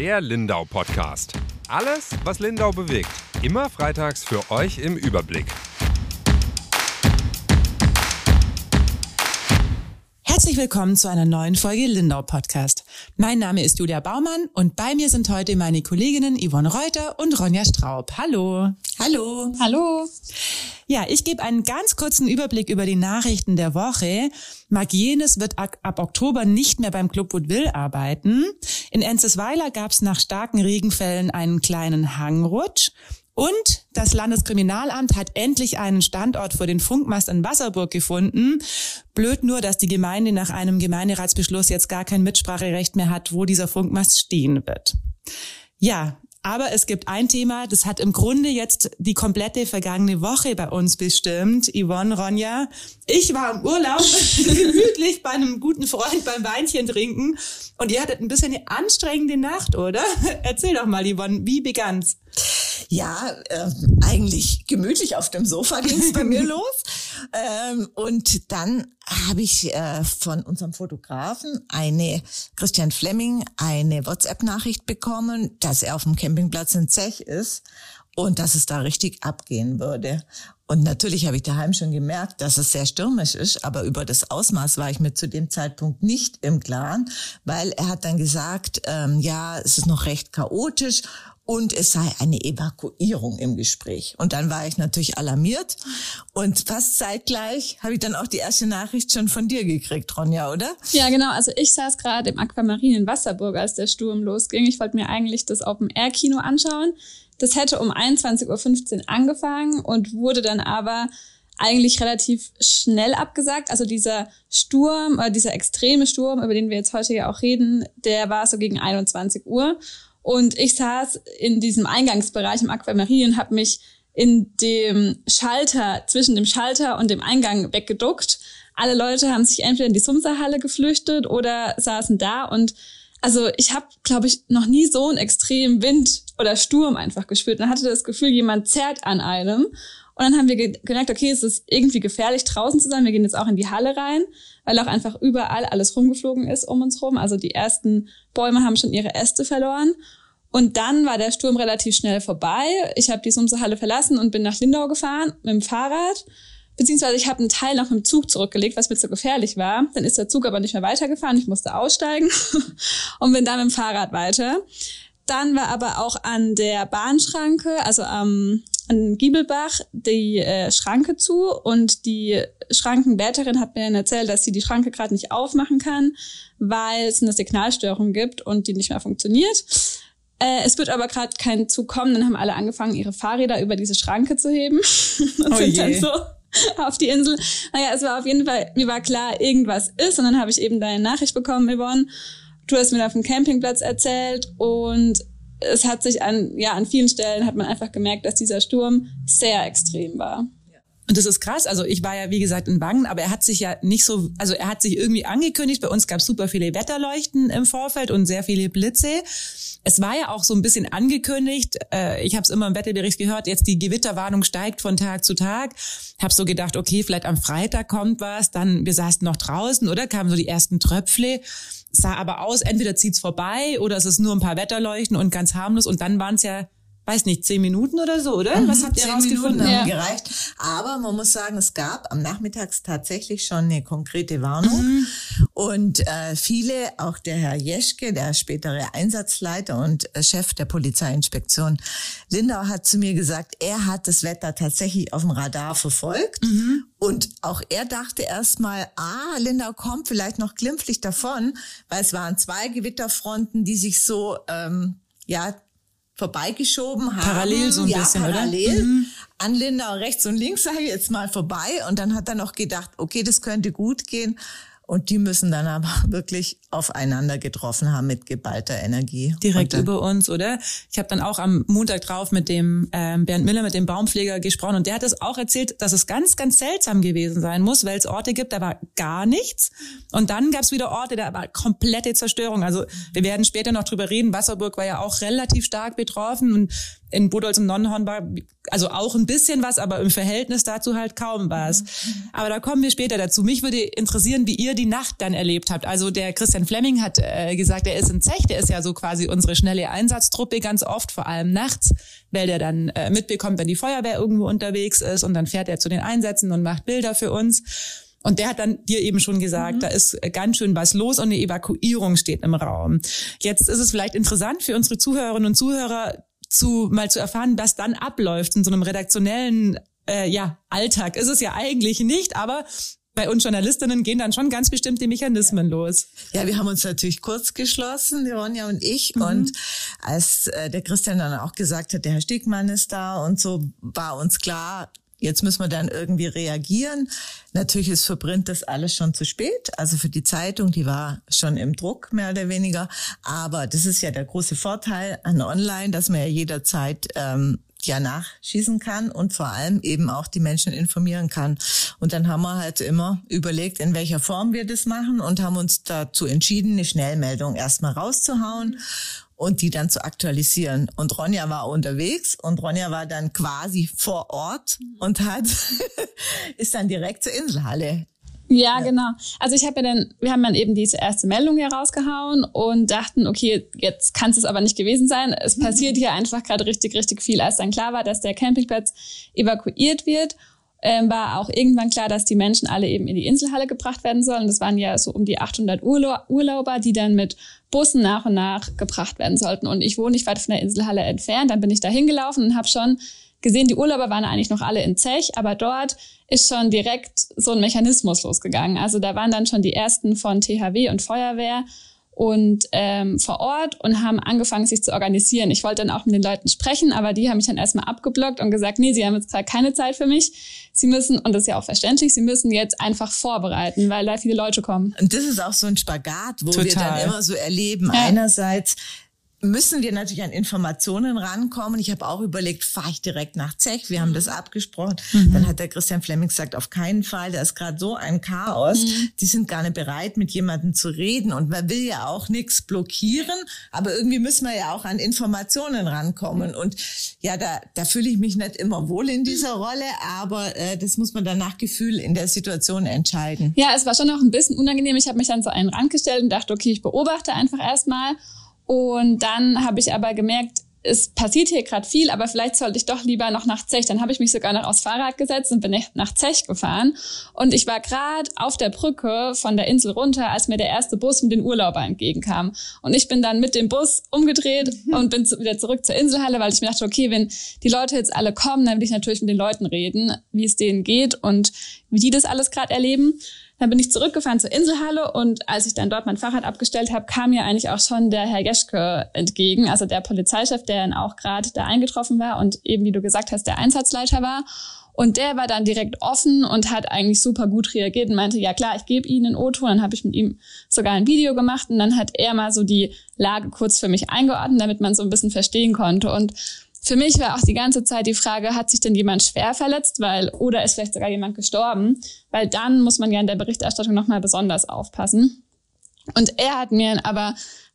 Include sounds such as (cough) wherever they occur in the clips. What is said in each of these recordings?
der Lindau Podcast. Alles, was Lindau bewegt. Immer freitags für euch im Überblick. Herzlich willkommen zu einer neuen Folge Lindau Podcast. Mein Name ist Julia Baumann und bei mir sind heute meine Kolleginnen Yvonne Reuter und Ronja Straub. Hallo. Hallo. Hallo. Ja, ich gebe einen ganz kurzen Überblick über die Nachrichten der Woche. Marc Jenes wird ab Oktober nicht mehr beim Club Woodville arbeiten. In Enzesweiler gab es nach starken Regenfällen einen kleinen Hangrutsch. Und das Landeskriminalamt hat endlich einen Standort für den Funkmast in Wasserburg gefunden. Blöd nur, dass die Gemeinde nach einem Gemeinderatsbeschluss jetzt gar kein Mitspracherecht mehr hat, wo dieser Funkmast stehen wird. Ja, aber es gibt ein Thema, das hat im Grunde jetzt die komplette vergangene Woche bei uns bestimmt. Yvonne, Ronja. Ich war im Urlaub, (laughs) gemütlich bei einem guten Freund beim Weinchen trinken. Und ihr hattet ein bisschen eine anstrengende Nacht, oder? (laughs) Erzähl doch mal, Yvonne, wie begann's? Ja, äh, eigentlich gemütlich auf dem Sofa ging's (laughs) bei mir los. Ähm, und dann habe ich äh, von unserem Fotografen eine, Christian Fleming, eine WhatsApp-Nachricht bekommen, dass er auf dem Campingplatz in Zech ist und dass es da richtig abgehen würde. Und natürlich habe ich daheim schon gemerkt, dass es sehr stürmisch ist, aber über das Ausmaß war ich mir zu dem Zeitpunkt nicht im Klaren, weil er hat dann gesagt, ähm, ja, es ist noch recht chaotisch und es sei eine Evakuierung im Gespräch. Und dann war ich natürlich alarmiert und fast zeitgleich habe ich dann auch die erste Nachricht schon von dir gekriegt, Ronja, oder? Ja, genau. Also ich saß gerade im Aquamarin in Wasserburg, als der Sturm losging. Ich wollte mir eigentlich das Open-Air-Kino anschauen. Das hätte um 21.15 Uhr angefangen und wurde dann aber eigentlich relativ schnell abgesagt. Also dieser Sturm, äh, dieser extreme Sturm, über den wir jetzt heute ja auch reden, der war so gegen 21 Uhr. Und ich saß in diesem Eingangsbereich im Aquamarin und habe mich in dem Schalter, zwischen dem Schalter und dem Eingang weggeduckt. Alle Leute haben sich entweder in die Sumserhalle geflüchtet oder saßen da und also ich habe, glaube ich, noch nie so einen extremen Wind oder Sturm einfach gespürt. Und hatte das Gefühl, jemand zerrt an einem. Und dann haben wir gemerkt, okay, es ist irgendwie gefährlich, draußen zu sein. Wir gehen jetzt auch in die Halle rein, weil auch einfach überall alles rumgeflogen ist um uns rum. Also die ersten Bäume haben schon ihre Äste verloren. Und dann war der Sturm relativ schnell vorbei. Ich habe die Sumsehalle verlassen und bin nach Lindau gefahren mit dem Fahrrad. Beziehungsweise ich habe einen Teil noch dem Zug zurückgelegt, was mir zu gefährlich war. Dann ist der Zug aber nicht mehr weitergefahren. Ich musste aussteigen (laughs) und bin dann mit dem Fahrrad weiter. Dann war aber auch an der Bahnschranke, also am an Giebelbach, die äh, Schranke zu und die Schrankenwärterin hat mir dann erzählt, dass sie die Schranke gerade nicht aufmachen kann, weil es eine Signalstörung gibt und die nicht mehr funktioniert. Äh, es wird aber gerade kein Zug kommen. Dann haben alle angefangen, ihre Fahrräder über diese Schranke zu heben (laughs) und oh sind dann so auf die Insel. Naja, es war auf jeden Fall, mir war klar, irgendwas ist. Und dann habe ich eben deine Nachricht bekommen, Yvonne. Du hast mir auf dem Campingplatz erzählt und es hat sich an, ja, an vielen Stellen hat man einfach gemerkt, dass dieser Sturm sehr extrem war. Und das ist krass. Also ich war ja, wie gesagt, in Wangen, aber er hat sich ja nicht so, also er hat sich irgendwie angekündigt. Bei uns gab es super viele Wetterleuchten im Vorfeld und sehr viele Blitze. Es war ja auch so ein bisschen angekündigt. Äh, ich habe es immer im Wetterbericht gehört. Jetzt die Gewitterwarnung steigt von Tag zu Tag. Habe so gedacht, okay, vielleicht am Freitag kommt was. Dann wir saßen noch draußen, oder kamen so die ersten Tröpfle. Sah aber aus, entweder zieht's vorbei oder es ist nur ein paar Wetterleuchten und ganz harmlos. Und dann waren es ja weiß nicht, zehn Minuten oder so, oder? Mhm, Was habt ihr rausgefunden? Minuten haben ja. gereicht. Aber man muss sagen, es gab am Nachmittags tatsächlich schon eine konkrete Warnung. Mhm. Und äh, viele, auch der Herr Jeschke, der spätere Einsatzleiter und äh, Chef der Polizeiinspektion Lindau, hat zu mir gesagt, er hat das Wetter tatsächlich auf dem Radar verfolgt. Mhm. Und auch er dachte erstmal, ah, Lindau kommt vielleicht noch glimpflich davon, weil es waren zwei Gewitterfronten, die sich so ähm, ja vorbeigeschoben haben. Parallel so ein ja, bisschen, parallel. oder? Mhm. An Lindau rechts und links sage ich jetzt mal vorbei. Und dann hat er noch gedacht, okay, das könnte gut gehen. Und die müssen dann aber (laughs) wirklich aufeinander getroffen haben mit geballter Energie. Direkt über uns, oder? Ich habe dann auch am Montag drauf mit dem ähm, Bernd Miller, mit dem Baumpfleger gesprochen und der hat es auch erzählt, dass es ganz, ganz seltsam gewesen sein muss, weil es Orte gibt, da war gar nichts. Und dann gab es wieder Orte, da war komplette Zerstörung. Also wir werden später noch drüber reden. Wasserburg war ja auch relativ stark betroffen und in Budolz im Nonnenhorn war also auch ein bisschen was, aber im Verhältnis dazu halt kaum was. Mhm. Aber da kommen wir später dazu. Mich würde interessieren, wie ihr die Nacht dann erlebt habt. Also der Christian Fleming hat äh, gesagt, er ist in Zech, der ist ja so quasi unsere schnelle Einsatztruppe ganz oft, vor allem nachts, weil der dann äh, mitbekommt, wenn die Feuerwehr irgendwo unterwegs ist und dann fährt er zu den Einsätzen und macht Bilder für uns. Und der hat dann dir eben schon gesagt, mhm. da ist ganz schön was los und eine Evakuierung steht im Raum. Jetzt ist es vielleicht interessant für unsere Zuhörerinnen und Zuhörer, zu mal zu erfahren, was dann abläuft in so einem redaktionellen äh, ja, Alltag. Ist es ja eigentlich nicht, aber bei uns Journalistinnen gehen dann schon ganz bestimmte Mechanismen ja. los. Ja, wir haben uns natürlich kurz geschlossen, die Ronja und ich. Mhm. Und als äh, der Christian dann auch gesagt hat, der Herr Stegmann ist da und so, war uns klar, Jetzt müssen wir dann irgendwie reagieren. Natürlich ist für Print das alles schon zu spät. Also für die Zeitung, die war schon im Druck mehr oder weniger. Aber das ist ja der große Vorteil an Online, dass man ja jederzeit ähm, ja nachschießen kann und vor allem eben auch die Menschen informieren kann. Und dann haben wir halt immer überlegt, in welcher Form wir das machen und haben uns dazu entschieden, eine Schnellmeldung erstmal rauszuhauen und die dann zu aktualisieren. Und Ronja war unterwegs und Ronja war dann quasi vor Ort und hat (laughs) ist dann direkt zur Inselhalle ja, genau. Also ich habe ja dann, wir haben dann eben diese erste Meldung hier rausgehauen und dachten, okay, jetzt kann es aber nicht gewesen sein. Es (laughs) passiert hier einfach gerade richtig, richtig viel. Als dann klar war, dass der Campingplatz evakuiert wird ähm, war auch irgendwann klar, dass die Menschen alle eben in die Inselhalle gebracht werden sollen. Das waren ja so um die 800 Urlauber, die dann mit Bussen nach und nach gebracht werden sollten. Und ich wohne nicht weit von der Inselhalle entfernt. Dann bin ich da hingelaufen und habe schon gesehen, die Urlauber waren eigentlich noch alle in Zech, aber dort ist schon direkt so ein Mechanismus losgegangen. Also da waren dann schon die ersten von THW und Feuerwehr und ähm, vor Ort und haben angefangen, sich zu organisieren. Ich wollte dann auch mit den Leuten sprechen, aber die haben mich dann erstmal abgeblockt und gesagt, nee, sie haben jetzt gerade keine Zeit für mich. Sie müssen, und das ist ja auch verständlich, sie müssen jetzt einfach vorbereiten, weil da viele Leute kommen. Und das ist auch so ein Spagat, wo Total. wir dann immer so erleben. Ja. Einerseits müssen wir natürlich an Informationen rankommen. Ich habe auch überlegt, fahre ich direkt nach Zech? Wir haben das abgesprochen. Mhm. Dann hat der Christian Fleming gesagt, auf keinen Fall. Da ist gerade so ein Chaos. Mhm. Die sind gar nicht bereit, mit jemandem zu reden. Und man will ja auch nichts blockieren, aber irgendwie müssen wir ja auch an Informationen rankommen. Und ja, da, da fühle ich mich nicht immer wohl in dieser Rolle, aber äh, das muss man dann nach Gefühl in der Situation entscheiden. Ja, es war schon noch ein bisschen unangenehm. Ich habe mich dann so einen Rand gestellt und dachte, okay, ich beobachte einfach erstmal. Und dann habe ich aber gemerkt, es passiert hier gerade viel, aber vielleicht sollte ich doch lieber noch nach Zech. Dann habe ich mich sogar noch aufs Fahrrad gesetzt und bin nach Zech gefahren. Und ich war gerade auf der Brücke von der Insel runter, als mir der erste Bus mit den Urlaubern entgegenkam. Und ich bin dann mit dem Bus umgedreht mhm. und bin wieder zurück zur Inselhalle, weil ich mir dachte, okay, wenn die Leute jetzt alle kommen, dann will ich natürlich mit den Leuten reden, wie es denen geht und wie die das alles gerade erleben. Dann bin ich zurückgefahren zur Inselhalle und als ich dann dort mein Fahrrad abgestellt habe, kam mir eigentlich auch schon der Herr Jeschke entgegen, also der Polizeichef, der dann auch gerade da eingetroffen war und eben, wie du gesagt hast, der Einsatzleiter war. Und der war dann direkt offen und hat eigentlich super gut reagiert und meinte, ja klar, ich gebe Ihnen ein O-Ton. Dann habe ich mit ihm sogar ein Video gemacht und dann hat er mal so die Lage kurz für mich eingeordnet, damit man so ein bisschen verstehen konnte. Und für mich war auch die ganze Zeit die Frage, hat sich denn jemand schwer verletzt, weil oder ist vielleicht sogar jemand gestorben, weil dann muss man ja in der Berichterstattung nochmal besonders aufpassen. Und er hat mir aber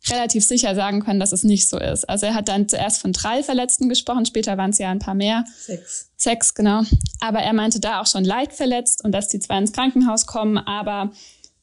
relativ sicher sagen können, dass es nicht so ist. Also er hat dann zuerst von drei Verletzten gesprochen, später waren es ja ein paar mehr. Sechs. Sechs, genau. Aber er meinte da auch schon leicht verletzt und dass die zwei ins Krankenhaus kommen, aber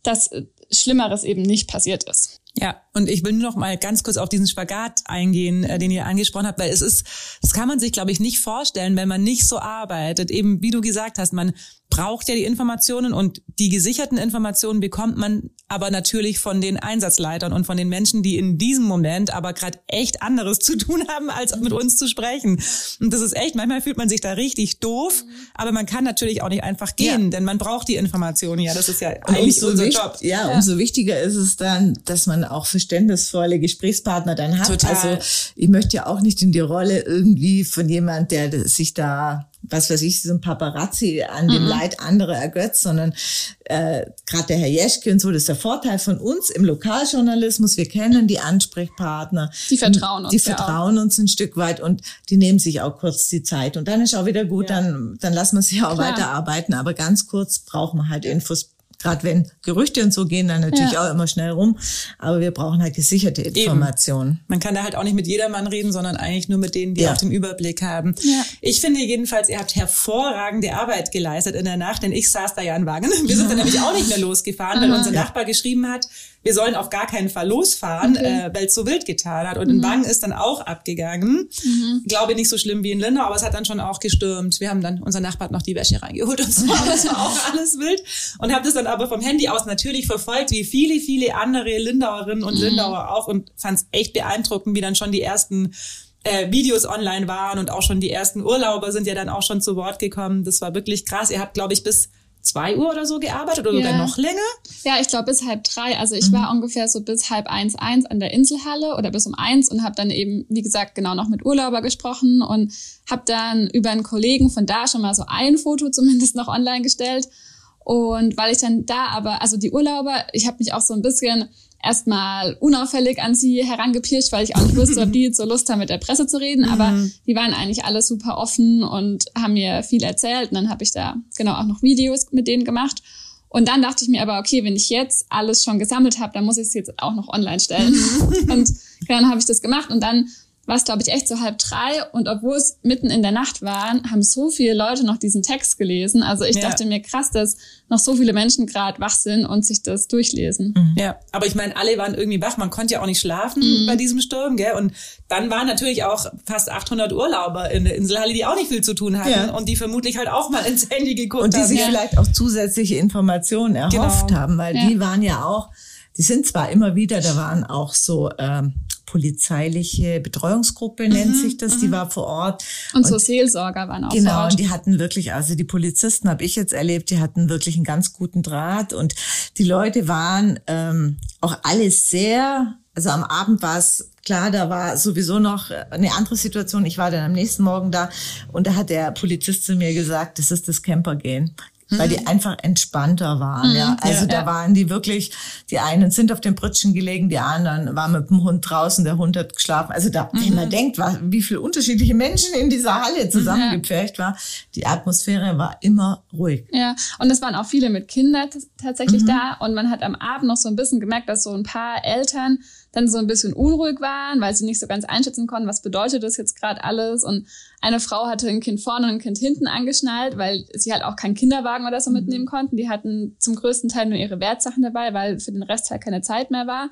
dass Schlimmeres eben nicht passiert ist. Ja, und ich will nur noch mal ganz kurz auf diesen Spagat eingehen, äh, den ihr angesprochen habt, weil es ist, das kann man sich, glaube ich, nicht vorstellen, wenn man nicht so arbeitet. Eben, wie du gesagt hast, man braucht ja die Informationen und die gesicherten Informationen bekommt man aber natürlich von den Einsatzleitern und von den Menschen, die in diesem Moment aber gerade echt anderes zu tun haben, als mit uns zu sprechen. Und das ist echt, manchmal fühlt man sich da richtig doof, aber man kann natürlich auch nicht einfach gehen, ja. denn man braucht die Informationen. Ja, das ist ja eigentlich unser Job. Ja, ja, umso wichtiger ist es dann, dass man auch verständnisvolle Gesprächspartner dann hat. Total. Also ich möchte ja auch nicht in die Rolle irgendwie von jemand, der sich da was weiß ich, so ein Paparazzi an dem mhm. Leid anderer ergötzt, sondern äh, gerade der Herr Jeschke und so, das ist der Vorteil von uns im Lokaljournalismus. Wir kennen die Ansprechpartner. Die vertrauen uns. Die vertrauen ja uns ein Stück weit und die nehmen sich auch kurz die Zeit. Und dann ist auch wieder gut, ja. dann, dann lassen wir sie auch Klar. weiterarbeiten. Aber ganz kurz brauchen wir halt Infos Gerade wenn Gerüchte und so gehen, dann natürlich ja. auch immer schnell rum. Aber wir brauchen halt gesicherte Informationen. Man kann da halt auch nicht mit jedermann reden, sondern eigentlich nur mit denen, die ja. auch den Überblick haben. Ja. Ich finde jedenfalls, ihr habt hervorragende Arbeit geleistet in der Nacht, denn ich saß da ja in Wagen. (laughs) Wir sind dann nämlich auch nicht mehr losgefahren, weil unser Nachbar geschrieben hat, wir sollen auf gar keinen Fall losfahren, okay. äh, weil es so wild getan hat. Und mhm. in Bang ist dann auch abgegangen. Mhm. Glaube nicht so schlimm wie in Lindau, aber es hat dann schon auch gestürmt. Wir haben dann, unser Nachbar noch die Wäsche reingeholt und so, (laughs) es war auch alles wild. Und habe das dann aber vom Handy aus natürlich verfolgt, wie viele, viele andere Lindauerinnen und mhm. Lindauer auch und fand es echt beeindruckend, wie dann schon die ersten äh, Videos online waren und auch schon die ersten Urlauber sind ja dann auch schon zu Wort gekommen. Das war wirklich krass. Ihr habt, glaube ich, bis zwei Uhr oder so gearbeitet oder ja. sogar noch länger? Ja, ich glaube bis halb drei. Also ich mhm. war ungefähr so bis halb eins, eins an der Inselhalle oder bis um eins und habe dann eben, wie gesagt, genau noch mit Urlauber gesprochen und habe dann über einen Kollegen von da schon mal so ein Foto zumindest noch online gestellt. Und weil ich dann da aber, also die Urlauber, ich habe mich auch so ein bisschen erstmal unauffällig an sie herangepirscht, weil ich auch nicht wusste, ob die jetzt so Lust haben, mit der Presse zu reden. Aber mhm. die waren eigentlich alle super offen und haben mir viel erzählt. Und dann habe ich da genau auch noch Videos mit denen gemacht. Und dann dachte ich mir aber, okay, wenn ich jetzt alles schon gesammelt habe, dann muss ich es jetzt auch noch online stellen. Mhm. (laughs) und dann habe ich das gemacht und dann war es, glaube ich, echt so halb drei. Und obwohl es mitten in der Nacht waren, haben so viele Leute noch diesen Text gelesen. Also ich ja. dachte mir, krass, dass noch so viele Menschen gerade wach sind und sich das durchlesen. Mhm. Ja, aber ich meine, alle waren irgendwie wach. Man konnte ja auch nicht schlafen mhm. bei diesem Sturm, gell? Und dann waren natürlich auch fast 800 Urlauber in der Inselhalle, die auch nicht viel zu tun hatten ja. und die vermutlich halt auch mal ins Handy geguckt haben. Und die sich ja. vielleicht auch zusätzliche Informationen erhofft genau. haben, weil die waren ja auch die sind zwar immer wieder, da waren auch so ähm, polizeiliche Betreuungsgruppe nennt mhm, sich das, die mhm. war vor Ort. Und, und so Seelsorger waren auch genau, vor Ort. Genau, und die hatten wirklich, also die Polizisten habe ich jetzt erlebt, die hatten wirklich einen ganz guten Draht und die Leute waren ähm, auch alle sehr, also am Abend war es klar, da war sowieso noch eine andere Situation. Ich war dann am nächsten Morgen da und da hat der Polizist zu mir gesagt, das ist das Campergehen weil die mhm. einfach entspannter waren. Mhm. Ja, also ja, da ja. waren die wirklich. Die einen sind auf den Pritschen gelegen, die anderen waren mit dem Hund draußen. Der Hund hat geschlafen. Also da, mhm. wenn man denkt, was, wie viele unterschiedliche Menschen in dieser Halle zusammengepfercht war, die Atmosphäre war immer ruhig. Ja, und es waren auch viele mit Kindern tatsächlich mhm. da. Und man hat am Abend noch so ein bisschen gemerkt, dass so ein paar Eltern dann so ein bisschen unruhig waren, weil sie nicht so ganz einschätzen konnten, was bedeutet das jetzt gerade alles. Und eine Frau hatte ein Kind vorne und ein Kind hinten angeschnallt, weil sie halt auch keinen Kinderwagen oder so mhm. mitnehmen konnten. Die hatten zum größten Teil nur ihre Wertsachen dabei, weil für den Rest halt keine Zeit mehr war.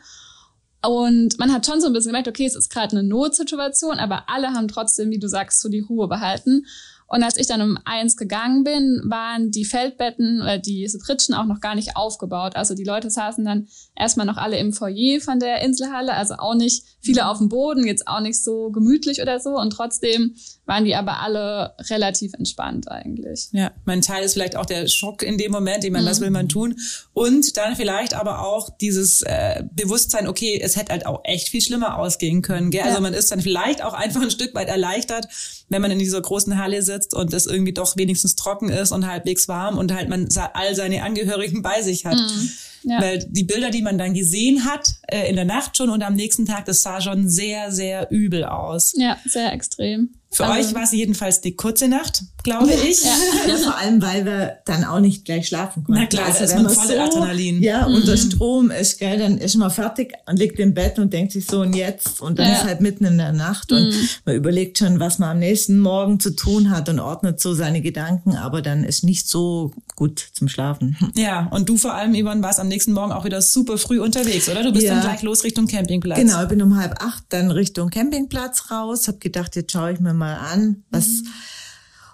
Und man hat schon so ein bisschen gemerkt, okay, es ist gerade eine Notsituation, aber alle haben trotzdem, wie du sagst, so die Ruhe behalten. Und als ich dann um eins gegangen bin, waren die Feldbetten oder die Pritschen auch noch gar nicht aufgebaut. Also die Leute saßen dann erstmal noch alle im Foyer von der Inselhalle, also auch nicht viele auf dem Boden, jetzt auch nicht so gemütlich oder so. Und trotzdem waren die aber alle relativ entspannt eigentlich. Ja, mein Teil ist vielleicht auch der Schock in dem Moment, ich meine, mhm. was will man tun? Und dann vielleicht aber auch dieses äh, Bewusstsein, okay, es hätte halt auch echt viel schlimmer ausgehen können. Gell? Also ja. Also man ist dann vielleicht auch einfach ein Stück weit erleichtert, wenn man in dieser großen Halle sitzt und es irgendwie doch wenigstens trocken ist und halbwegs warm und halt man all seine Angehörigen bei sich hat. Mhm. Ja. Weil die Bilder, die man dann gesehen hat, äh, in der Nacht schon und am nächsten Tag, das sah schon sehr, sehr übel aus. Ja, sehr extrem. Für also, euch war es jedenfalls die kurze Nacht, glaube ich. Ja. ja. vor allem, weil wir dann auch nicht gleich schlafen konnten. Na klar, also, ist man voll so, Adrenalin. Ja, mhm. unter Strom ist, gell, dann ist man fertig und liegt im Bett und denkt sich so und jetzt und dann ja. ist halt mitten in der Nacht und mhm. man überlegt schon, was man am nächsten Morgen zu tun hat und ordnet so seine Gedanken, aber dann ist nicht so gut zum Schlafen. Ja, und du vor allem, Yvonne, warst am nächsten Morgen auch wieder super früh unterwegs, oder? Du bist ja. dann gleich los Richtung Campingplatz. Genau, ich bin um halb acht dann Richtung Campingplatz raus, hab gedacht, jetzt schaue ich mir mal an, was. Mhm.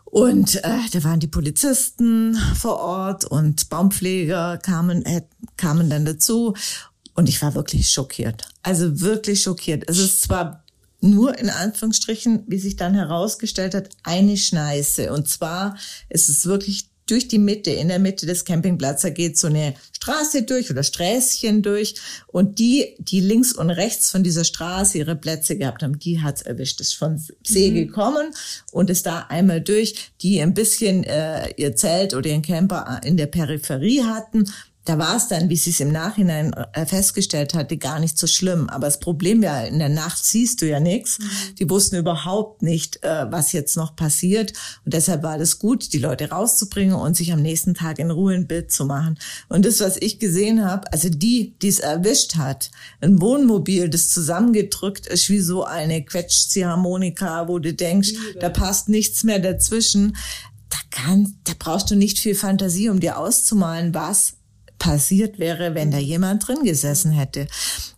Und äh, da waren die Polizisten vor Ort und Baumpfleger kamen, äh, kamen dann dazu. Und ich war wirklich schockiert. Also wirklich schockiert. Es ist zwar nur in Anführungsstrichen, wie sich dann herausgestellt hat, eine Schneise. Und zwar ist es wirklich durch die Mitte, in der Mitte des Campingplatzes geht so eine Straße durch oder Sträßchen durch und die, die links und rechts von dieser Straße ihre Plätze gehabt haben, die hat's erwischt. Ist von See mhm. gekommen und ist da einmal durch, die ein bisschen äh, ihr Zelt oder ihren Camper in der Peripherie hatten, da war es dann, wie sie es im Nachhinein äh, festgestellt hatte, gar nicht so schlimm. Aber das Problem war, in der Nacht siehst du ja nichts. Mhm. Die wussten überhaupt nicht, äh, was jetzt noch passiert. Und deshalb war das gut, die Leute rauszubringen und sich am nächsten Tag in Ruhe ein Bild zu machen. Und das, was ich gesehen habe, also die, die es erwischt hat, ein Wohnmobil, das zusammengedrückt ist wie so eine Quetschziehharmonika, wo du denkst, da passt nichts mehr dazwischen. Da, kann, da brauchst du nicht viel Fantasie, um dir auszumalen, was passiert wäre, wenn da jemand drin gesessen hätte.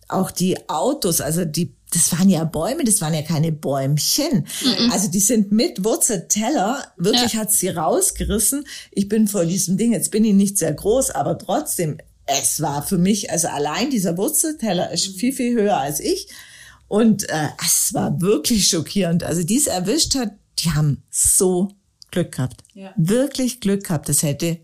Auch die Autos, also die das waren ja Bäume, das waren ja keine Bäumchen. Mhm. Also die sind mit Wurzelteller, wirklich ja. hat sie rausgerissen. Ich bin vor diesem Ding, jetzt bin ich nicht sehr groß, aber trotzdem, es war für mich, also allein dieser Wurzelteller ist viel, viel höher als ich. Und äh, es war wirklich schockierend. Also die es erwischt hat, die haben so Glück gehabt. Ja. Wirklich Glück gehabt. Das hätte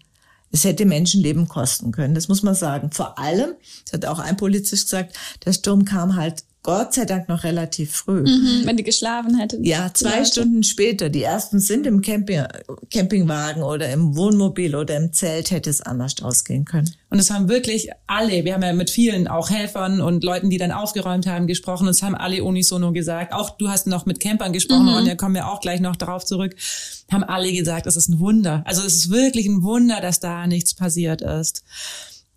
es hätte Menschenleben kosten können, das muss man sagen. Vor allem, das hat auch ein Polizist gesagt, der Sturm kam halt Gott sei Dank noch relativ früh. Mhm, wenn die geschlafen hätten. Ja, zwei Leute. Stunden später. Die ersten sind im Camping, Campingwagen oder im Wohnmobil oder im Zelt, hätte es anders ausgehen können. Und es haben wirklich alle, wir haben ja mit vielen auch Helfern und Leuten, die dann aufgeräumt haben, gesprochen. Und es haben alle unisono gesagt. Auch du hast noch mit Campern gesprochen mhm. und da kommen wir auch gleich noch darauf zurück. Haben alle gesagt, es ist ein Wunder. Also es ist wirklich ein Wunder, dass da nichts passiert ist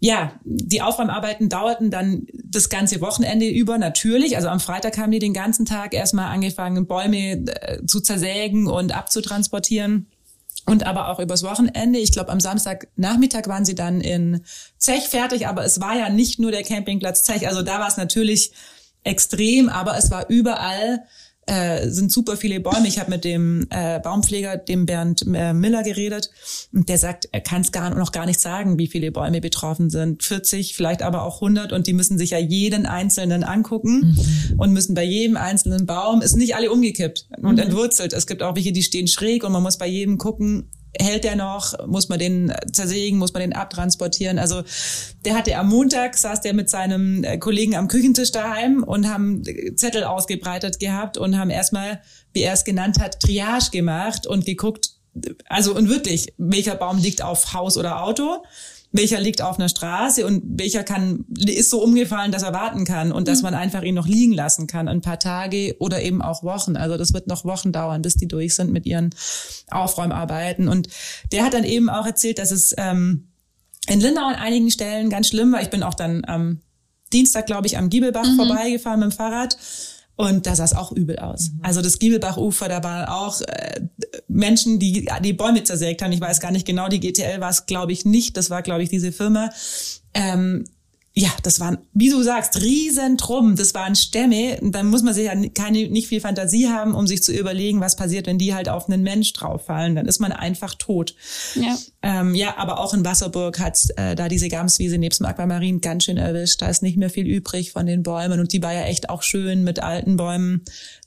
ja, die Aufräumarbeiten dauerten dann das ganze Wochenende über natürlich. Also am Freitag haben die den ganzen Tag erstmal angefangen, Bäume äh, zu zersägen und abzutransportieren. Und aber auch übers Wochenende. Ich glaube, am Samstagnachmittag waren sie dann in Zech fertig, aber es war ja nicht nur der Campingplatz Zech. Also da war es natürlich extrem, aber es war überall äh, sind super viele Bäume. Ich habe mit dem äh, Baumpfleger, dem Bernd äh, Miller, geredet und der sagt, er kann es gar noch gar nicht sagen, wie viele Bäume betroffen sind. 40, vielleicht aber auch 100 und die müssen sich ja jeden einzelnen angucken mhm. und müssen bei jedem einzelnen Baum, ist nicht alle umgekippt und mhm. entwurzelt. Es gibt auch welche, die stehen schräg und man muss bei jedem gucken, hält der noch? Muss man den zersägen? Muss man den abtransportieren? Also der hatte am Montag, saß der mit seinem äh, Kollegen am Küchentisch daheim und haben Zettel ausgebreitet gehabt und haben erstmal, wie er es genannt hat, Triage gemacht und geguckt, also und wirklich, welcher Baum liegt auf Haus oder Auto? Welcher liegt auf einer Straße und welcher kann, ist so umgefallen, dass er warten kann und mhm. dass man einfach ihn noch liegen lassen kann, ein paar Tage oder eben auch Wochen. Also das wird noch Wochen dauern, bis die durch sind mit ihren Aufräumarbeiten. Und der hat dann eben auch erzählt, dass es ähm, in Lindau an einigen Stellen ganz schlimm war. Ich bin auch dann am Dienstag, glaube ich, am Giebelbach mhm. vorbeigefahren mit dem Fahrrad und da sah es auch übel aus. Mhm. Also das Giebelbachufer, da waren auch äh, Menschen, die die Bäume zersägt haben. Ich weiß gar nicht genau, die GTL war es, glaube ich, nicht. Das war, glaube ich, diese Firma. Ähm, ja, das waren, wie du sagst, Riesentruppen. Das waren Stämme. Da muss man sich ja keine, nicht viel Fantasie haben, um sich zu überlegen, was passiert, wenn die halt auf einen Mensch drauf fallen. Dann ist man einfach tot. Ja, ähm, ja aber auch in Wasserburg hat äh, da diese Gamswiese nebst dem Aquamarin ganz schön erwischt. Da ist nicht mehr viel übrig von den Bäumen. Und die war ja echt auch schön mit alten Bäumen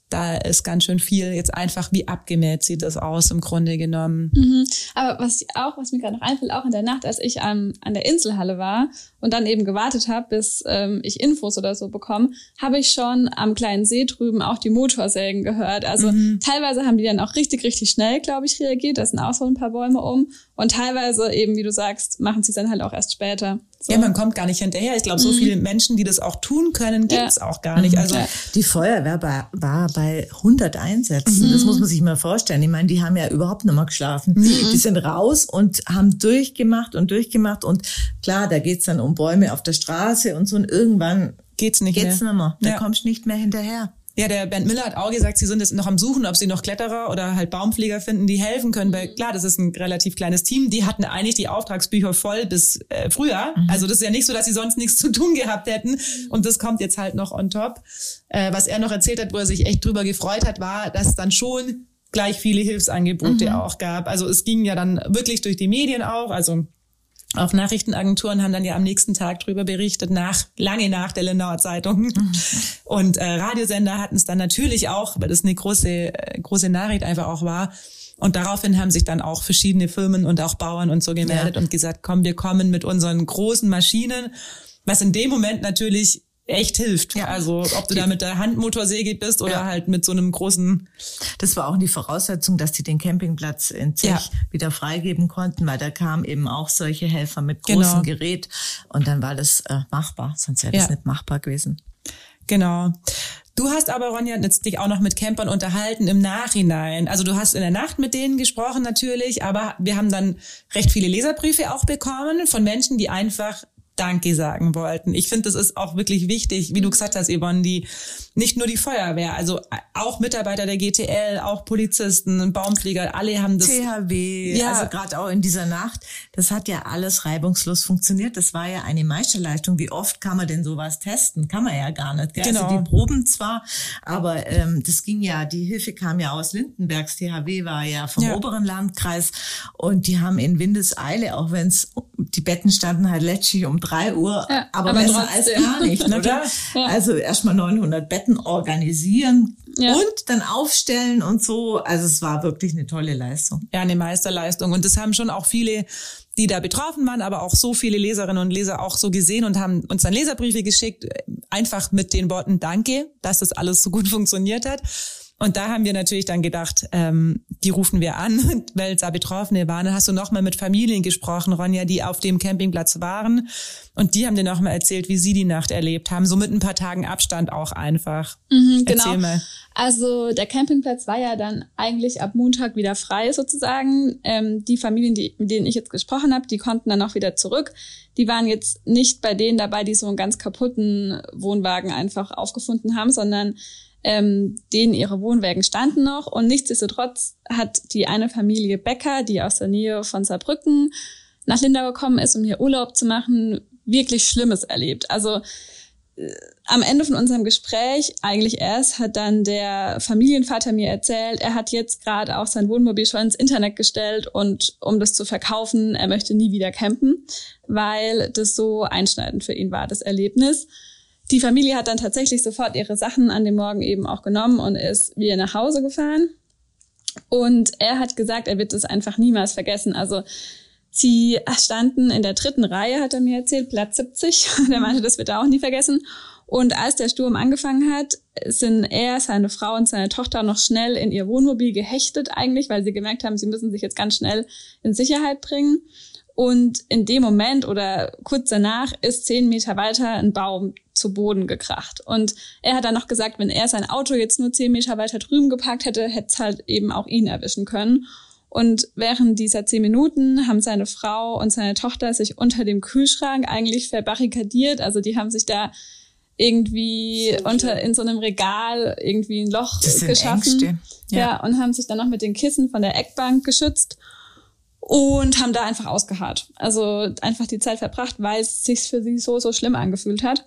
da ist ganz schön viel jetzt einfach wie abgemäht sieht das aus im Grunde genommen. Mhm. Aber was auch, was mir gerade noch einfällt, auch in der Nacht, als ich an, an der Inselhalle war und dann eben gewartet habe, bis ähm, ich Infos oder so bekomme, habe ich schon am kleinen See drüben auch die Motorsägen gehört. Also mhm. teilweise haben die dann auch richtig, richtig schnell, glaube ich, reagiert. Da sind auch so ein paar Bäume um. Und teilweise eben, wie du sagst, machen sie es dann halt auch erst später. So. Ja, man kommt gar nicht hinterher. Ich glaube, so mhm. viele Menschen, die das auch tun können, gibt's ja. auch gar nicht. Also die Feuerwehr war, war bei 100 Einsätzen. Mhm. Das muss man sich mal vorstellen. Ich meine, die haben ja überhaupt nicht mehr geschlafen. Mhm. Die sind raus und haben durchgemacht und durchgemacht. Und klar, da geht's dann um Bäume auf der Straße und so. Und irgendwann geht's nicht geht's mehr. Nicht mehr. Da ja. kommst du nicht mehr hinterher. Ja, der Bernd Miller hat auch gesagt, sie sind jetzt noch am Suchen, ob sie noch Kletterer oder halt Baumpfleger finden, die helfen können. Weil klar, das ist ein relativ kleines Team. Die hatten eigentlich die Auftragsbücher voll bis äh, Frühjahr. Mhm. Also das ist ja nicht so, dass sie sonst nichts zu tun gehabt hätten. Und das kommt jetzt halt noch on top. Äh, was er noch erzählt hat, wo er sich echt drüber gefreut hat, war, dass dann schon gleich viele Hilfsangebote mhm. auch gab. Also es ging ja dann wirklich durch die Medien auch. Also auch Nachrichtenagenturen haben dann ja am nächsten Tag drüber berichtet, nach, lange nach der Lindauer Zeitung. Mhm. Und äh, Radiosender hatten es dann natürlich auch, weil das eine große, äh, große Nachricht einfach auch war. Und daraufhin haben sich dann auch verschiedene Firmen und auch Bauern und so gemeldet ja. und gesagt, komm, wir kommen mit unseren großen Maschinen, was in dem Moment natürlich echt hilft. Ja. Also ob du da mit der Handmotorsäge bist oder ja. halt mit so einem großen. Das war auch die Voraussetzung, dass die den Campingplatz in Zech ja. wieder freigeben konnten, weil da kamen eben auch solche Helfer mit großem genau. Gerät und dann war das äh, machbar, sonst wäre das nicht machbar gewesen. Genau. Du hast aber, Ronja, jetzt dich auch noch mit Campern unterhalten im Nachhinein. Also du hast in der Nacht mit denen gesprochen natürlich, aber wir haben dann recht viele Leserbriefe auch bekommen von Menschen, die einfach Danke sagen wollten. Ich finde, das ist auch wirklich wichtig, wie du gesagt hast, Yvonne, die nicht nur die Feuerwehr, also auch Mitarbeiter der GTL, auch Polizisten, Baumpfleger, alle haben das. THW, ja. also gerade auch in dieser Nacht, das hat ja alles reibungslos funktioniert. Das war ja eine Meisterleistung. Wie oft kann man denn sowas testen? Kann man ja gar nicht. Gell? Also genau. Also die Proben zwar, aber ähm, das ging ja, die Hilfe kam ja aus Lindenbergs. THW war ja vom ja. oberen Landkreis und die haben in Windeseile, auch wenn es die Betten standen halt letztlich um drei Uhr, ja, aber, aber besser trotzdem. als gar nicht, (laughs) oder? Ja. Also erstmal 900 Betten organisieren ja. und dann aufstellen und so. Also es war wirklich eine tolle Leistung. Ja, eine Meisterleistung. Und das haben schon auch viele die da betroffen waren, aber auch so viele Leserinnen und Leser auch so gesehen und haben uns dann Leserbriefe geschickt, einfach mit den Worten Danke, dass das alles so gut (laughs) funktioniert hat. Und da haben wir natürlich dann gedacht, ähm, die rufen wir an, (laughs) weil da Betroffene waren. Dann hast du nochmal mit Familien gesprochen, Ronja, die auf dem Campingplatz waren. Und die haben dir nochmal erzählt, wie sie die Nacht erlebt haben. So mit ein paar Tagen Abstand auch einfach. Mhm, genau. Erzähl mal. Also der Campingplatz war ja dann eigentlich ab Montag wieder frei sozusagen. Ähm, die Familien, die, mit denen ich jetzt gesprochen habe, die konnten dann auch wieder zurück. Die waren jetzt nicht bei denen dabei, die so einen ganz kaputten Wohnwagen einfach aufgefunden haben, sondern ähm, denen ihre Wohnwägen standen noch. Und nichtsdestotrotz hat die eine Familie Becker, die aus der Nähe von Saarbrücken nach Lindau gekommen ist, um hier Urlaub zu machen, wirklich Schlimmes erlebt. Also äh, am Ende von unserem Gespräch, eigentlich erst, hat dann der Familienvater mir erzählt, er hat jetzt gerade auch sein Wohnmobil schon ins Internet gestellt und um das zu verkaufen, er möchte nie wieder campen, weil das so einschneidend für ihn war, das Erlebnis. Die Familie hat dann tatsächlich sofort ihre Sachen an dem Morgen eben auch genommen und ist wieder nach Hause gefahren. Und er hat gesagt, er wird es einfach niemals vergessen. Also sie standen in der dritten Reihe, hat er mir erzählt, Platz 70. (laughs) der meinte, das wird er auch nie vergessen. Und als der Sturm angefangen hat, sind er, seine Frau und seine Tochter noch schnell in ihr Wohnmobil gehechtet eigentlich, weil sie gemerkt haben, sie müssen sich jetzt ganz schnell in Sicherheit bringen. Und in dem Moment oder kurz danach ist zehn Meter weiter ein Baum zu Boden gekracht. Und er hat dann noch gesagt, wenn er sein Auto jetzt nur zehn Meter weiter drüben geparkt hätte, hätte es halt eben auch ihn erwischen können. Und während dieser zehn Minuten haben seine Frau und seine Tochter sich unter dem Kühlschrank eigentlich verbarrikadiert. Also die haben sich da irgendwie so unter in so einem Regal irgendwie ein Loch geschaffen. Ja. ja, und haben sich dann noch mit den Kissen von der Eckbank geschützt und haben da einfach ausgeharrt. Also einfach die Zeit verbracht, weil es sich für sie so, so schlimm angefühlt hat.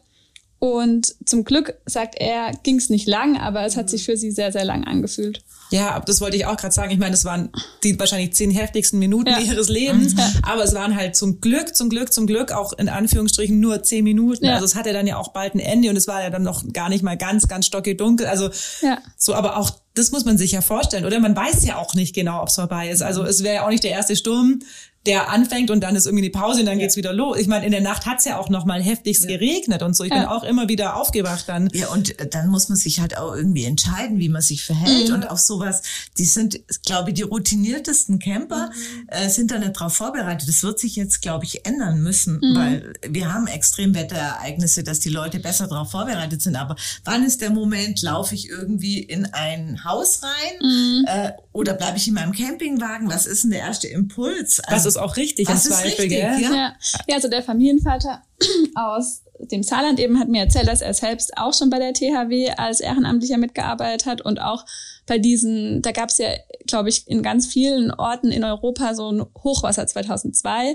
Und zum Glück, sagt er, ging es nicht lang, aber es hat sich für sie sehr, sehr lang angefühlt. Ja, das wollte ich auch gerade sagen. Ich meine, das waren die wahrscheinlich zehn heftigsten Minuten ja. ihres Lebens, aber es waren halt zum Glück, zum Glück, zum Glück auch in Anführungsstrichen nur zehn Minuten. Ja. Also es hatte dann ja auch bald ein Ende und es war ja dann noch gar nicht mal ganz, ganz stockdunkel. Also ja. so, aber auch das muss man sich ja vorstellen, oder? Man weiß ja auch nicht genau, ob es vorbei ist. Also es wäre ja auch nicht der erste Sturm, der anfängt und dann ist irgendwie eine Pause und dann ja. geht's wieder los. Ich meine, in der Nacht hat's ja auch noch mal heftigst ja. geregnet und so. Ich ja. bin auch immer wieder aufgewacht dann. Ja, und dann muss man sich halt auch irgendwie entscheiden, wie man sich verhält mhm. und auf sowas. Die sind, glaube ich, die routiniertesten Camper mhm. äh, sind da nicht drauf vorbereitet. Das wird sich jetzt, glaube ich, ändern müssen, mhm. weil wir haben Extremwetterereignisse, dass die Leute besser darauf vorbereitet sind. Aber wann ist der Moment, laufe ich irgendwie in ein Haus rein mhm. äh, oder bleibe ich in meinem Campingwagen? Was ist denn der erste Impuls? Also, ist auch richtig das im Zweifel, richtig, gell? Ja. ja, also der Familienvater (clears throat) aus dem Saarland eben hat mir erzählt, dass er selbst auch schon bei der THW als Ehrenamtlicher mitgearbeitet hat und auch bei diesen, da gab es ja, glaube ich, in ganz vielen Orten in Europa so ein Hochwasser 2002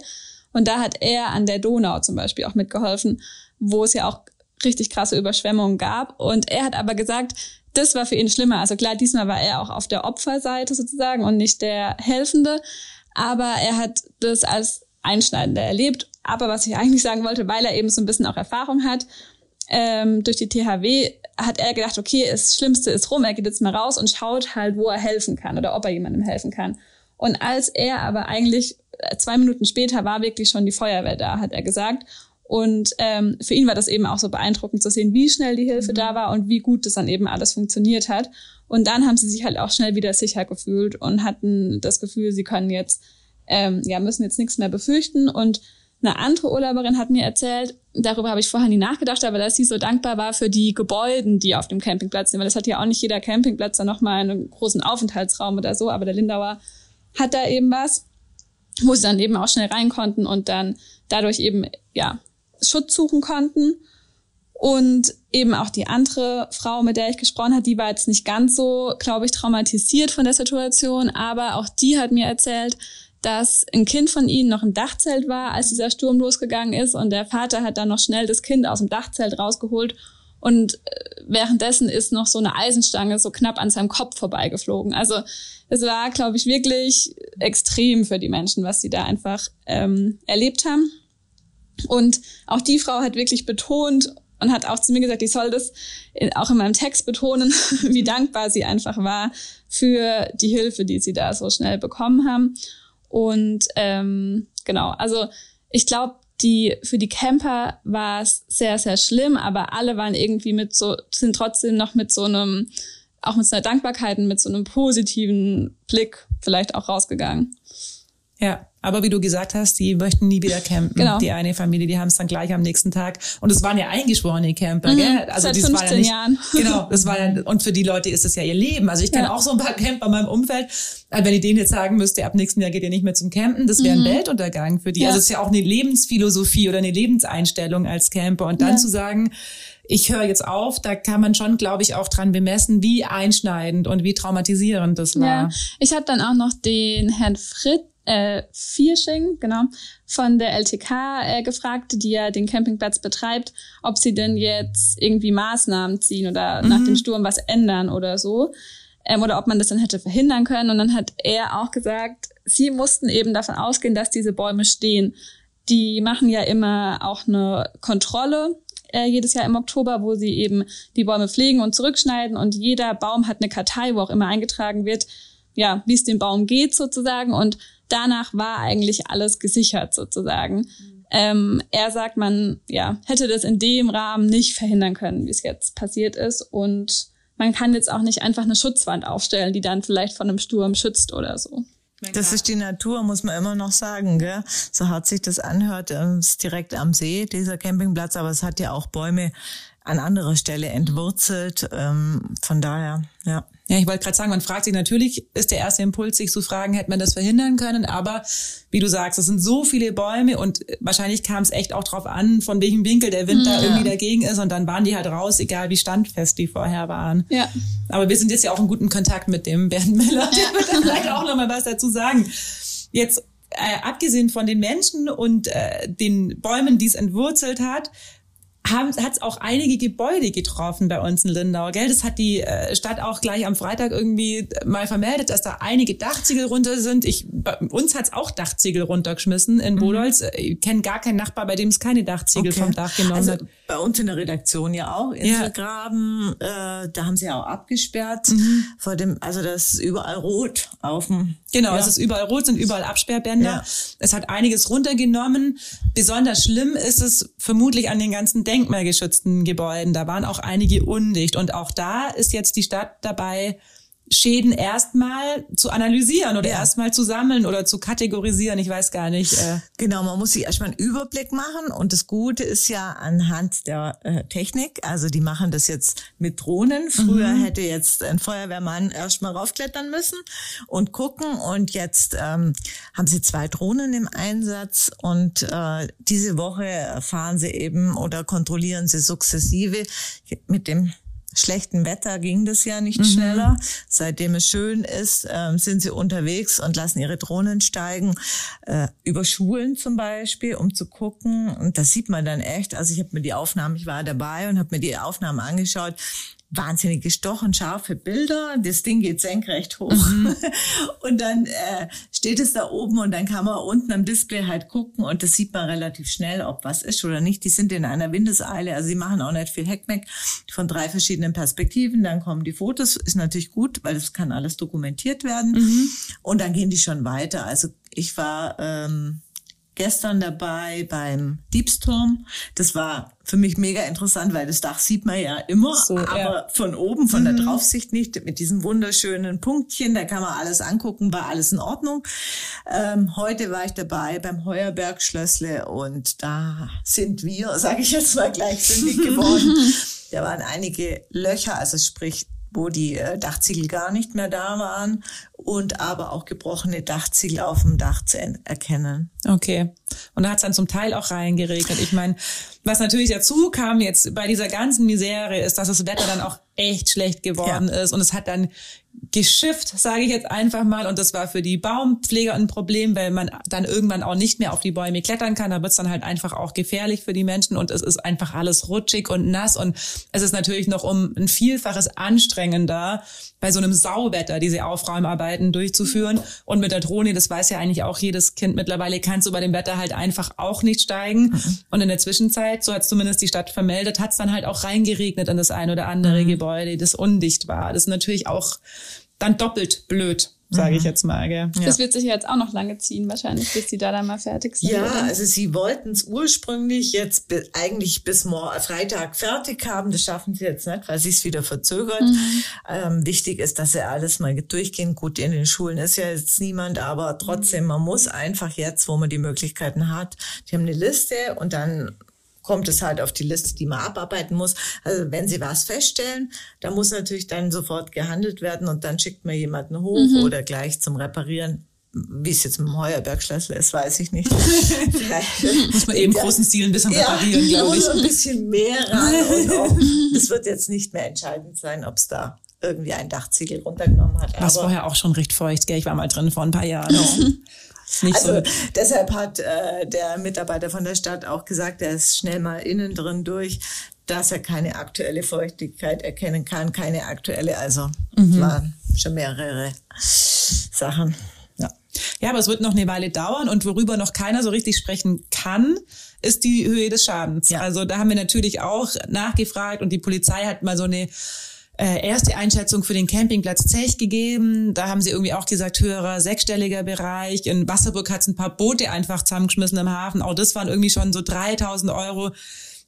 und da hat er an der Donau zum Beispiel auch mitgeholfen, wo es ja auch richtig krasse Überschwemmungen gab und er hat aber gesagt, das war für ihn schlimmer. Also klar, diesmal war er auch auf der Opferseite sozusagen und nicht der Helfende aber er hat das als einschneidender erlebt. Aber was ich eigentlich sagen wollte, weil er eben so ein bisschen auch Erfahrung hat, ähm, durch die THW hat er gedacht, okay, das Schlimmste ist rum, er geht jetzt mal raus und schaut halt, wo er helfen kann oder ob er jemandem helfen kann. Und als er aber eigentlich äh, zwei Minuten später war wirklich schon die Feuerwehr da, hat er gesagt. Und ähm, für ihn war das eben auch so beeindruckend zu sehen, wie schnell die Hilfe mhm. da war und wie gut das dann eben alles funktioniert hat. Und dann haben sie sich halt auch schnell wieder sicher gefühlt und hatten das Gefühl, sie können jetzt, ähm, ja, müssen jetzt nichts mehr befürchten. Und eine andere Urlauberin hat mir erzählt, darüber habe ich vorher nie nachgedacht, aber dass sie so dankbar war für die Gebäuden, die auf dem Campingplatz sind, weil das hat ja auch nicht jeder Campingplatz dann nochmal einen großen Aufenthaltsraum oder so, aber der Lindauer hat da eben was, wo sie dann eben auch schnell rein konnten und dann dadurch eben, ja, Schutz suchen konnten. Und eben auch die andere Frau, mit der ich gesprochen habe, die war jetzt nicht ganz so, glaube ich, traumatisiert von der Situation, aber auch die hat mir erzählt, dass ein Kind von ihnen noch im Dachzelt war, als dieser Sturm losgegangen ist und der Vater hat dann noch schnell das Kind aus dem Dachzelt rausgeholt und äh, währenddessen ist noch so eine Eisenstange so knapp an seinem Kopf vorbeigeflogen. Also es war, glaube ich, wirklich extrem für die Menschen, was sie da einfach ähm, erlebt haben. Und auch die Frau hat wirklich betont und hat auch zu mir gesagt, ich soll das auch in meinem Text betonen, (laughs) wie dankbar sie einfach war für die Hilfe, die sie da so schnell bekommen haben. Und ähm, genau, also ich glaube, die für die Camper war es sehr, sehr schlimm, aber alle waren irgendwie mit so, sind trotzdem noch mit so einem, auch mit so einer Dankbarkeit und mit so einem positiven Blick vielleicht auch rausgegangen. Ja, aber wie du gesagt hast, die möchten nie wieder campen. Genau. Die eine Familie, die haben es dann gleich am nächsten Tag. Und es waren ja eingeschworene Camper, mhm, gell? Also seit 15 war ja nicht, Jahren. (laughs) Genau, das war ja, und für die Leute ist das ja ihr Leben. Also ich kenne ja. auch so ein paar Camper in meinem Umfeld. Also wenn ich denen jetzt sagen müsste, ab nächsten Jahr geht ihr nicht mehr zum Campen, das wäre ein mhm. Weltuntergang für die. Ja. Also es ist ja auch eine Lebensphilosophie oder eine Lebenseinstellung als Camper. Und dann zu sagen, ich höre jetzt auf, da kann man schon, glaube ich, auch dran bemessen, wie einschneidend und wie traumatisierend das war. Ja, ich habe dann auch noch den Herrn Fritz äh, Viersching, genau, von der LTK äh, gefragt, die ja den Campingplatz betreibt, ob sie denn jetzt irgendwie Maßnahmen ziehen oder mhm. nach dem Sturm was ändern oder so. Ähm, oder ob man das dann hätte verhindern können. Und dann hat er auch gesagt, sie mussten eben davon ausgehen, dass diese Bäume stehen. Die machen ja immer auch eine Kontrolle äh, jedes Jahr im Oktober, wo sie eben die Bäume pflegen und zurückschneiden und jeder Baum hat eine Kartei, wo auch immer eingetragen wird, ja, wie es dem Baum geht sozusagen und danach war eigentlich alles gesichert sozusagen. Mhm. Ähm, er sagt, man ja, hätte das in dem Rahmen nicht verhindern können, wie es jetzt passiert ist. Und man kann jetzt auch nicht einfach eine Schutzwand aufstellen, die dann vielleicht von einem Sturm schützt oder so. Das ist die Natur, muss man immer noch sagen. Gell? So hart sich das anhört, ähm, ist direkt am See, dieser Campingplatz, aber es hat ja auch Bäume an anderer Stelle entwurzelt. Ähm, von daher, ja. Ja, ich wollte gerade sagen, man fragt sich natürlich, ist der erste Impuls, sich zu fragen, hätte man das verhindern können. Aber wie du sagst, es sind so viele Bäume und wahrscheinlich kam es echt auch drauf an, von welchem Winkel der Wind ja. da irgendwie dagegen ist. Und dann waren die halt raus, egal wie standfest die vorher waren. Ja. Aber wir sind jetzt ja auch in guten Kontakt mit dem Bernd Miller. Der (laughs) wird dann vielleicht auch noch mal was dazu sagen. Jetzt äh, abgesehen von den Menschen und äh, den Bäumen, die es entwurzelt hat, hat es auch einige Gebäude getroffen bei uns in Lindau, gell? Das hat die äh, Stadt auch gleich am Freitag irgendwie mal vermeldet, dass da einige Dachziegel runter sind. Ich, bei uns hat's auch Dachziegel runtergeschmissen in mhm. Bodolz. Mhm. Ich kenne gar keinen Nachbar, bei dem es keine Dachziegel okay. vom Dach genommen also hat. Bei uns in der Redaktion ja auch, Inselgraben, ja. äh, da haben sie ja auch abgesperrt mhm. vor dem, also das ist überall rot auf dem Genau, ja. es ist überall rot, sind überall Absperrbänder. Ja. Es hat einiges runtergenommen. Besonders schlimm ist es vermutlich an den ganzen denkmalgeschützten Gebäuden. Da waren auch einige undicht. Und auch da ist jetzt die Stadt dabei, Schäden erstmal zu analysieren oder ja. erstmal zu sammeln oder zu kategorisieren. Ich weiß gar nicht. Äh. Genau, man muss sich erstmal einen Überblick machen. Und das Gute ist ja anhand der äh, Technik. Also die machen das jetzt mit Drohnen. Früher mhm. hätte jetzt ein Feuerwehrmann erstmal raufklettern müssen und gucken. Und jetzt ähm, haben sie zwei Drohnen im Einsatz. Und äh, diese Woche fahren sie eben oder kontrollieren sie sukzessive mit dem schlechten Wetter ging das ja nicht mhm. schneller. Seitdem es schön ist, äh, sind sie unterwegs und lassen ihre Drohnen steigen, äh, über Schulen zum Beispiel, um zu gucken. Und das sieht man dann echt. Also ich habe mir die Aufnahmen, ich war dabei und habe mir die Aufnahmen angeschaut wahnsinnig gestochen scharfe Bilder. Das Ding geht senkrecht hoch. Mhm. (laughs) Und dann äh, steht es da oben und dann kann man unten am Display halt gucken und das sieht man relativ schnell, ob was ist oder nicht. Die sind in einer Windeseile, also sie machen auch nicht viel Heckmeck von drei verschiedenen Perspektiven. Dann kommen die Fotos, ist natürlich gut, weil das kann alles dokumentiert werden. Mhm. Und dann gehen die schon weiter. Also ich war ähm, gestern dabei beim Diebsturm. Das war für mich mega interessant, weil das Dach sieht man ja immer, so, aber ja. von oben, von mhm. der Draufsicht nicht, mit diesen wunderschönen Punktchen, da kann man alles angucken, war alles in Ordnung. Ähm, heute war ich dabei beim Heuerberg Schlössle und da sind wir, (laughs) sage ich jetzt mal gleich, fündig (laughs) geworden. da waren einige Löcher, also sprich wo die äh, Dachziegel gar nicht mehr da waren und aber auch gebrochene Dachziegel auf dem Dach zu erkennen. Okay. Und da hat es dann zum Teil auch reingeregnet. Ich meine, was natürlich dazu kam jetzt bei dieser ganzen Misere, ist, dass das Wetter dann auch echt schlecht geworden ja. ist und es hat dann geschifft, sage ich jetzt einfach mal. Und das war für die Baumpfleger ein Problem, weil man dann irgendwann auch nicht mehr auf die Bäume klettern kann. Da wird es dann halt einfach auch gefährlich für die Menschen und es ist einfach alles rutschig und nass. Und es ist natürlich noch um ein Vielfaches anstrengender, bei so einem Sauwetter diese Aufräumarbeiten durchzuführen. Und mit der Drohne, das weiß ja eigentlich auch jedes Kind mittlerweile, kannst du bei dem Wetter halt einfach auch nicht steigen. Mhm. Und in der Zwischenzeit, so hat zumindest die Stadt vermeldet, hat es dann halt auch reingeregnet in das ein oder andere mhm. Gebäude, das undicht war. Das ist natürlich auch dann doppelt blöd sage ich mhm. jetzt mal. Gell? Das wird sich jetzt auch noch lange ziehen, wahrscheinlich, bis die da dann mal fertig sind. Ja, oder? also sie wollten es ursprünglich jetzt eigentlich bis morgen, Freitag fertig haben. Das schaffen sie jetzt nicht, weil sie es wieder verzögert. Mhm. Ähm, wichtig ist, dass sie alles mal durchgehen. Gut, in den Schulen ist ja jetzt niemand, aber trotzdem, man muss einfach jetzt, wo man die Möglichkeiten hat, die haben eine Liste und dann kommt es halt auf die Liste, die man abarbeiten muss. Also wenn Sie was feststellen, da muss natürlich dann sofort gehandelt werden und dann schickt man jemanden hoch mhm. oder gleich zum Reparieren. Wie es jetzt mit dem Heuerbergschlüssel ist, weiß ich nicht. (laughs) muss man eben großen Stil ein bisschen reparieren, ja, glaube ich. ein bisschen mehr ran (laughs) das wird jetzt nicht mehr entscheidend sein, ob es da irgendwie ein Dachziegel runtergenommen hat. Was vorher auch schon recht feucht, gell? Ich war mal drin vor ein paar Jahren. (laughs) Also so. deshalb hat äh, der Mitarbeiter von der Stadt auch gesagt, er ist schnell mal innen drin durch, dass er keine aktuelle Feuchtigkeit erkennen kann, keine aktuelle, also mhm. waren schon mehrere Sachen. Ja. ja, aber es wird noch eine Weile dauern und worüber noch keiner so richtig sprechen kann, ist die Höhe des Schadens. Ja. Also da haben wir natürlich auch nachgefragt und die Polizei hat mal so eine äh, erste Einschätzung für den Campingplatz Zech gegeben. Da haben sie irgendwie auch gesagt, höherer sechsstelliger Bereich. In Wasserburg hat es ein paar Boote einfach zusammengeschmissen im Hafen. Auch das waren irgendwie schon so 3000 Euro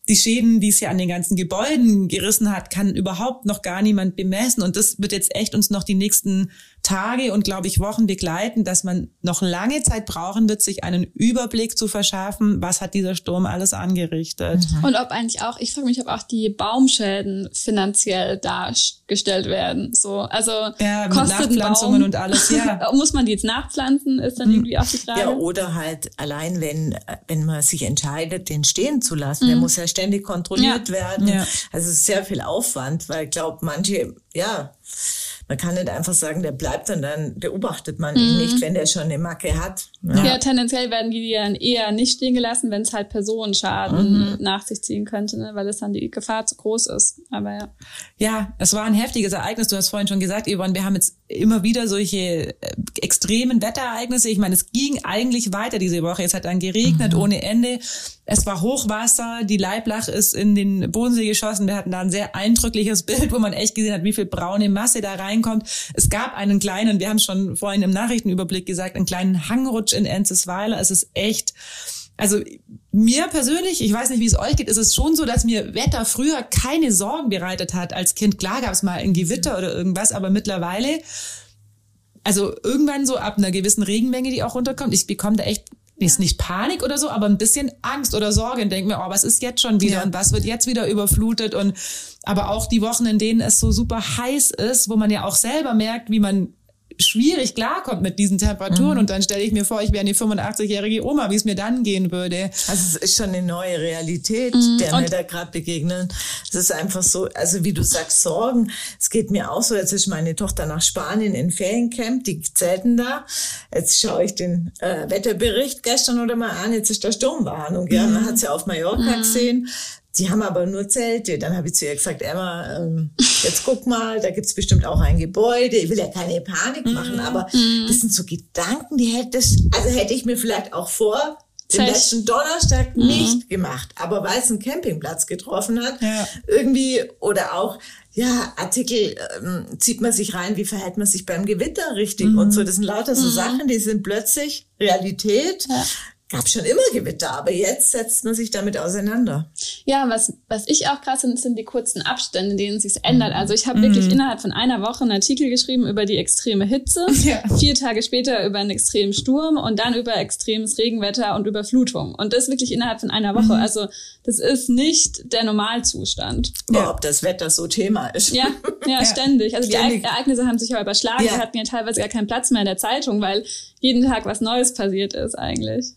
die Schäden, die es ja an den ganzen Gebäuden gerissen hat, kann überhaupt noch gar niemand bemessen. Und das wird jetzt echt uns noch die nächsten Tage und, glaube ich, Wochen begleiten, dass man noch lange Zeit brauchen wird, sich einen Überblick zu verschaffen, was hat dieser Sturm alles angerichtet. Mhm. Und ob eigentlich auch, ich frage mich, ob auch die Baumschäden finanziell dargestellt werden. So, also ja, kostet Nachpflanzungen und alles, ja. (laughs) Muss man die jetzt nachpflanzen, ist dann mhm. irgendwie auch die Frage. Ja, oder halt allein, wenn, wenn man sich entscheidet, den stehen zu lassen, mhm. der muss ja ständig kontrolliert ja. werden. Ja. Also sehr viel Aufwand, weil ich glaube, manche, ja, man kann nicht einfach sagen, der bleibt und dann beobachtet man mhm. ihn nicht, wenn der schon eine Macke hat. Ja. ja, tendenziell werden die dann eher nicht stehen gelassen, wenn es halt Personenschaden mhm. nach sich ziehen könnte, ne? weil es dann die Gefahr zu groß ist. Aber ja. Ja, es war ein heftiges Ereignis. Du hast vorhin schon gesagt, Yvonne, wir haben jetzt immer wieder solche äh, extremen Wetterereignisse. Ich meine, es ging eigentlich weiter diese Woche. Es hat dann geregnet mhm. ohne Ende. Es war Hochwasser, die Leiblach ist in den Bodensee geschossen. Wir hatten da ein sehr eindrückliches (laughs) Bild, wo man echt gesehen hat, wie viel braune Masse da reinkommt. Es gab einen kleinen, wir haben schon vorhin im Nachrichtenüberblick gesagt, einen kleinen Hangrutsch in Enzesweiler. Es ist echt, also mir persönlich, ich weiß nicht, wie es euch geht, ist es schon so, dass mir Wetter früher keine Sorgen bereitet hat. Als Kind, klar gab es mal ein Gewitter oder irgendwas, aber mittlerweile, also irgendwann so ab einer gewissen Regenmenge, die auch runterkommt, ich bekomme da echt ist nicht Panik oder so, aber ein bisschen Angst oder Sorge und denke mir, oh, was ist jetzt schon wieder ja. und was wird jetzt wieder überflutet und aber auch die Wochen, in denen es so super heiß ist, wo man ja auch selber merkt, wie man schwierig klarkommt mit diesen Temperaturen. Mhm. Und dann stelle ich mir vor, ich wäre eine 85-jährige Oma, wie es mir dann gehen würde. Also es ist schon eine neue Realität, mhm. der mir da gerade begegnen. Es ist einfach so, also wie du sagst, Sorgen. Es geht mir auch so, jetzt ist meine Tochter nach Spanien in Feriencamp, die zelten da. Jetzt schaue ich den äh, Wetterbericht gestern oder mal an, jetzt ist da Sturmwarnung. Ja, mhm. man hat sie ja auf Mallorca mhm. gesehen. Die haben aber nur Zelte. Dann habe ich zu ihr gesagt, Emma, ähm, jetzt guck mal, da gibt's bestimmt auch ein Gebäude. Ich will ja keine Panik mhm. machen, aber mhm. das sind so Gedanken, die hätte also hätte ich mir vielleicht auch vor den letzten Donnerstag mhm. nicht gemacht. Aber weil es einen Campingplatz getroffen hat, ja. irgendwie, oder auch, ja, Artikel ähm, zieht man sich rein, wie verhält man sich beim Gewitter richtig mhm. und so. Das sind lauter so mhm. Sachen, die sind plötzlich Realität. Ja gab schon immer Gewitter, aber jetzt setzt man sich damit auseinander. Ja, was, was ich auch krass finde, sind die kurzen Abstände, in denen es sich ändert. Also ich habe mhm. wirklich innerhalb von einer Woche einen Artikel geschrieben über die extreme Hitze, (laughs) ja. vier Tage später über einen extremen Sturm und dann über extremes Regenwetter und Überflutung. Und das wirklich innerhalb von einer Woche. Mhm. Also das ist nicht der Normalzustand. Ja. Ob das Wetter so Thema ist. Ja, (laughs) ja, ja. ständig. Also ständig. die Ereignisse haben sich ja überschlagen. Ja. Wir hatten ja teilweise gar keinen Platz mehr in der Zeitung, weil jeden Tag was Neues passiert ist eigentlich.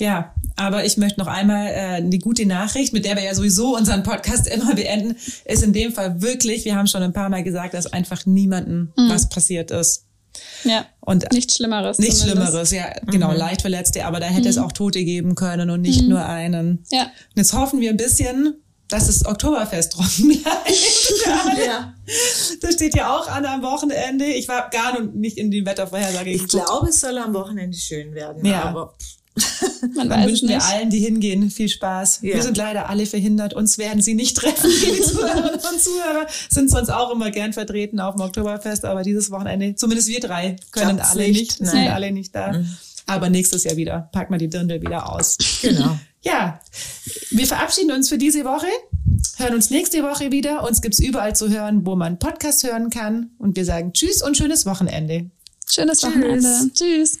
Ja, aber ich möchte noch einmal äh, die gute Nachricht, mit der wir ja sowieso unseren Podcast (laughs) immer beenden, ist in dem Fall wirklich, wir haben schon ein paar Mal gesagt, dass einfach niemandem mhm. was passiert ist. Ja. Und nichts Schlimmeres. Nichts Schlimmeres, ja, genau, mhm. leicht Verletzte, aber da hätte mhm. es auch Tote geben können und nicht mhm. nur einen. Ja. Und jetzt hoffen wir ein bisschen, dass das Oktoberfest (laughs) trocken bleibt. ja. Das steht ja auch an am Wochenende. Ich war gar nicht in die Wettervorhersage. Ich glaube, es soll am Wochenende schön werden. Ja. Aber man Dann wünschen wir allen, die hingehen, viel Spaß. Ja. Wir sind leider alle verhindert. Uns werden sie nicht treffen. (laughs) Die Zuhörerinnen und Zuhörer sind sonst auch immer gern vertreten auf dem Oktoberfest. Aber dieses Wochenende, zumindest wir drei, können alle nicht, nicht sind alle nicht da. Mhm. Aber nächstes Jahr wieder. Packen wir die Dirndl wieder aus. Genau. (laughs) Ja, wir verabschieden uns für diese Woche. Hören uns nächste Woche wieder. Uns gibt's überall zu hören, wo man Podcast hören kann. Und wir sagen Tschüss und schönes Wochenende. Schönes Tschüss. Wochenende. Tschüss.